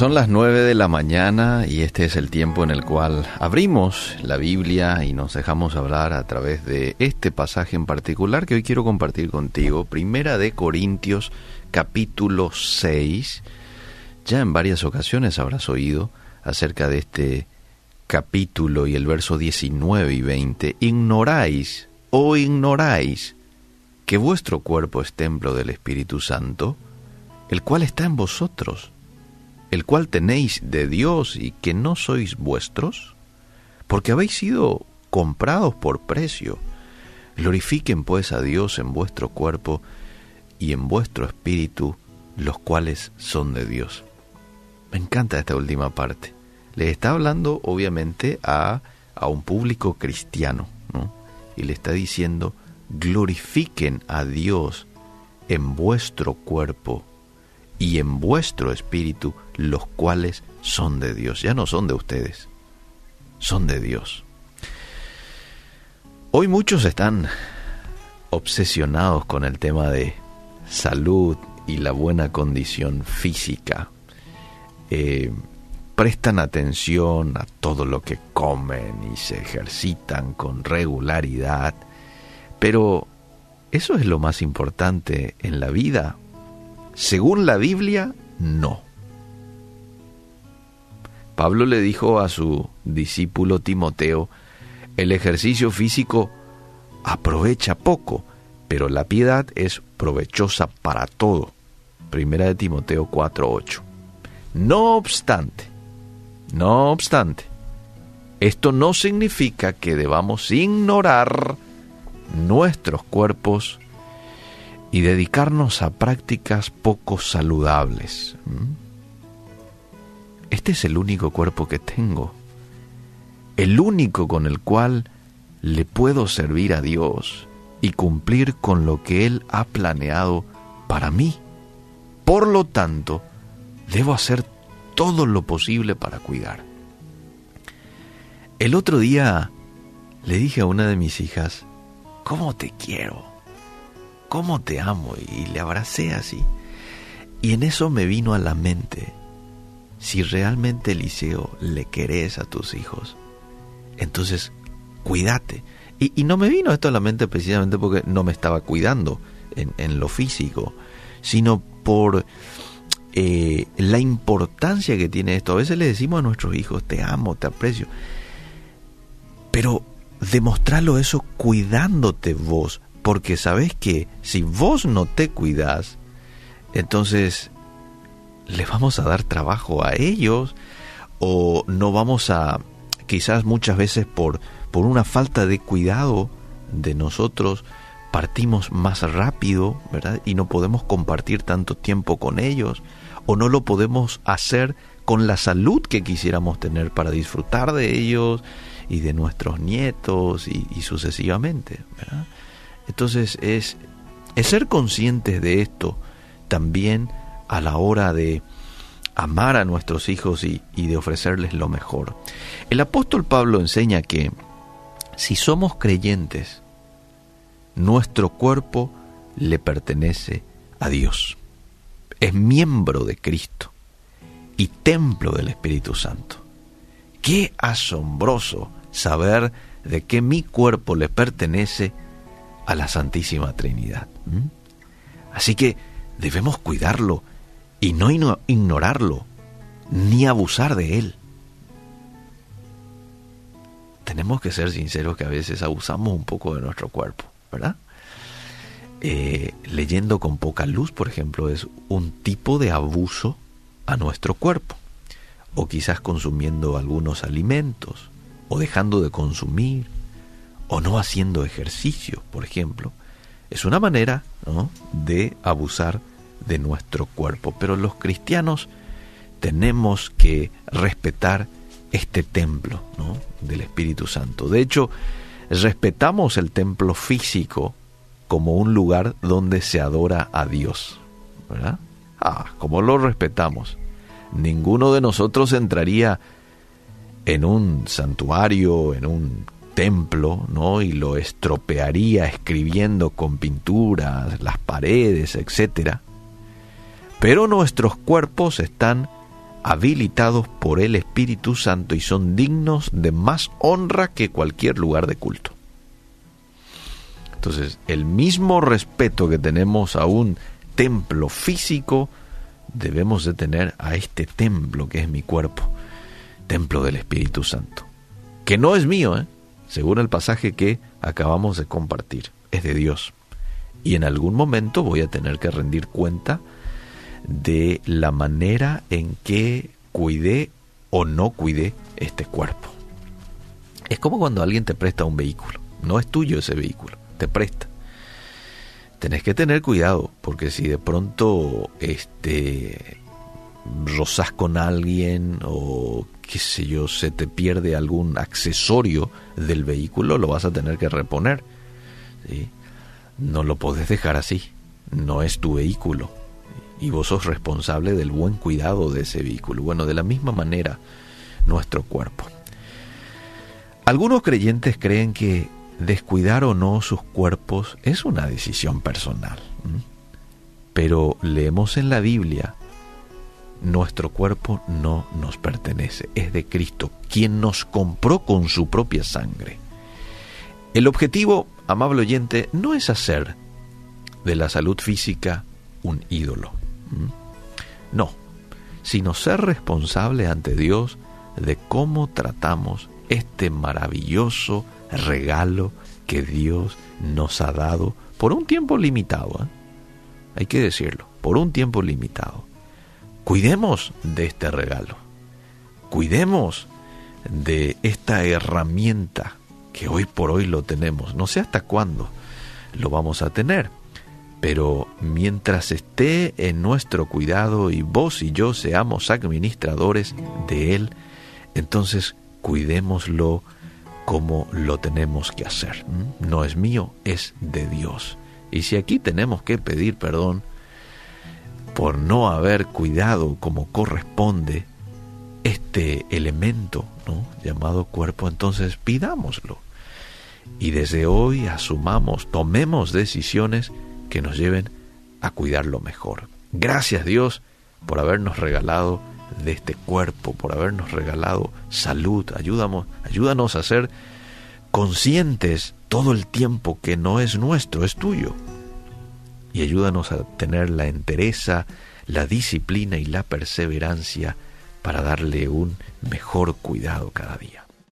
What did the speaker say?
Son las 9 de la mañana y este es el tiempo en el cual abrimos la Biblia y nos dejamos hablar a través de este pasaje en particular que hoy quiero compartir contigo. Primera de Corintios capítulo 6. Ya en varias ocasiones habrás oído acerca de este capítulo y el verso 19 y 20. Ignoráis o ignoráis que vuestro cuerpo es templo del Espíritu Santo, el cual está en vosotros el cual tenéis de Dios y que no sois vuestros? Porque habéis sido comprados por precio. Glorifiquen pues a Dios en vuestro cuerpo y en vuestro espíritu, los cuales son de Dios. Me encanta esta última parte. Le está hablando obviamente a, a un público cristiano, ¿no? Y le está diciendo, glorifiquen a Dios en vuestro cuerpo y en vuestro espíritu, los cuales son de Dios. Ya no son de ustedes, son de Dios. Hoy muchos están obsesionados con el tema de salud y la buena condición física. Eh, prestan atención a todo lo que comen y se ejercitan con regularidad, pero ¿eso es lo más importante en la vida según la Biblia, no. Pablo le dijo a su discípulo Timoteo, el ejercicio físico aprovecha poco, pero la piedad es provechosa para todo. Primera de Timoteo 4:8. No obstante, no obstante, esto no significa que debamos ignorar nuestros cuerpos y dedicarnos a prácticas poco saludables. Este es el único cuerpo que tengo, el único con el cual le puedo servir a Dios y cumplir con lo que Él ha planeado para mí. Por lo tanto, debo hacer todo lo posible para cuidar. El otro día le dije a una de mis hijas, ¿cómo te quiero? ¿Cómo te amo? Y le abracé así. Y en eso me vino a la mente, si realmente Eliseo le querés a tus hijos, entonces cuídate. Y, no me vino esto a la mente precisamente porque no me estaba cuidando en, lo físico, sino por eh, la importancia que tiene esto. A veces le decimos a nuestros hijos, te amo, te aprecio, pero demostrarlo eso cuidándote vos, porque sabes que si vos no te cuidas, entonces les vamos a dar trabajo a ellos o no vamos a, quizás muchas veces por, por una falta de cuidado de nosotros, partimos más rápido, ¿verdad? Y no podemos compartir tanto tiempo con ellos o no lo podemos hacer con la salud que quisiéramos tener para disfrutar de ellos y de nuestros nietos y, y sucesivamente, ¿verdad? Entonces es, ser conscientes de esto también a la hora de amar a nuestros hijos y, de ofrecerles lo mejor. El apóstol Pablo enseña que si somos creyentes, nuestro cuerpo le pertenece a Dios. Es miembro de Cristo y templo del Espíritu Santo. Qué asombroso saber de que mi cuerpo le pertenece a la Santísima Trinidad. Así que debemos cuidarlo y no ignorarlo, ni abusar de él. Tenemos que ser sinceros que a veces abusamos un poco de nuestro cuerpo, ¿verdad? Eh, leyendo con poca luz, por ejemplo, es un tipo de abuso a nuestro cuerpo. O quizás consumiendo algunos alimentos, o dejando de consumir, o no haciendo ejercicio, por ejemplo, es una manera de abusar de nuestro cuerpo. Pero los cristianos tenemos que respetar este templo del Espíritu Santo. De hecho, respetamos el templo físico como un lugar donde se adora a Dios. Ah, como lo respetamos. Ninguno de nosotros entraría en un santuario, en un templo, ¿no? Y lo estropearía escribiendo con pinturas, las paredes, etc. Pero nuestros cuerpos están habilitados por el Espíritu Santo y son dignos de más honra que cualquier lugar de culto. Entonces, el mismo respeto que tenemos a un templo físico, debemos de tener a este templo que es mi cuerpo, templo del Espíritu Santo, que no es mío, ¿eh? Según el pasaje que acabamos de compartir, es de Dios. Y en algún momento voy a tener que rendir cuenta de la manera en que cuidé o no cuidé este cuerpo. Es como cuando alguien te presta un vehículo. No es tuyo ese vehículo, te presta. Tenés que tener cuidado, porque si de pronto este rozas con alguien o qué sé yo, se te pierde algún accesorio del vehículo, lo vas a tener que reponer. No lo podés dejar así. No es tu vehículo y vos sos responsable del buen cuidado de ese vehículo. Bueno, de la misma manera, nuestro cuerpo. Algunos creyentes creen que descuidar o no sus cuerpos es una decisión personal. Pero leemos en la Biblia, nuestro cuerpo no nos pertenece, es de Cristo, quien nos compró con su propia sangre. El objetivo, amable oyente, no es hacer de la salud física un ídolo. No, sino ser responsable ante Dios de cómo tratamos este maravilloso regalo que Dios nos ha dado por un tiempo limitado. ¿eh? Hay que decirlo, por un tiempo limitado. Cuidemos de este regalo. Cuidemos de esta herramienta que hoy por hoy lo tenemos. No sé hasta cuándo lo vamos a tener, pero mientras esté en nuestro cuidado y vos y yo seamos administradores de Él, entonces cuidémoslo como lo tenemos que hacer. No es mío, es de Dios. Y si aquí tenemos que pedir perdón por no haber cuidado como corresponde este elemento ¿no? llamado cuerpo, entonces pidámoslo. Y desde hoy asumamos, tomemos decisiones que nos lleven a cuidarlo mejor. Gracias Dios por habernos regalado de este cuerpo, por habernos regalado salud. Ayúdanos, ayúdanos a ser conscientes todo el tiempo que no es nuestro, es tuyo. Y ayúdanos a tener la entereza, la disciplina y la perseverancia para darle un mejor cuidado cada día.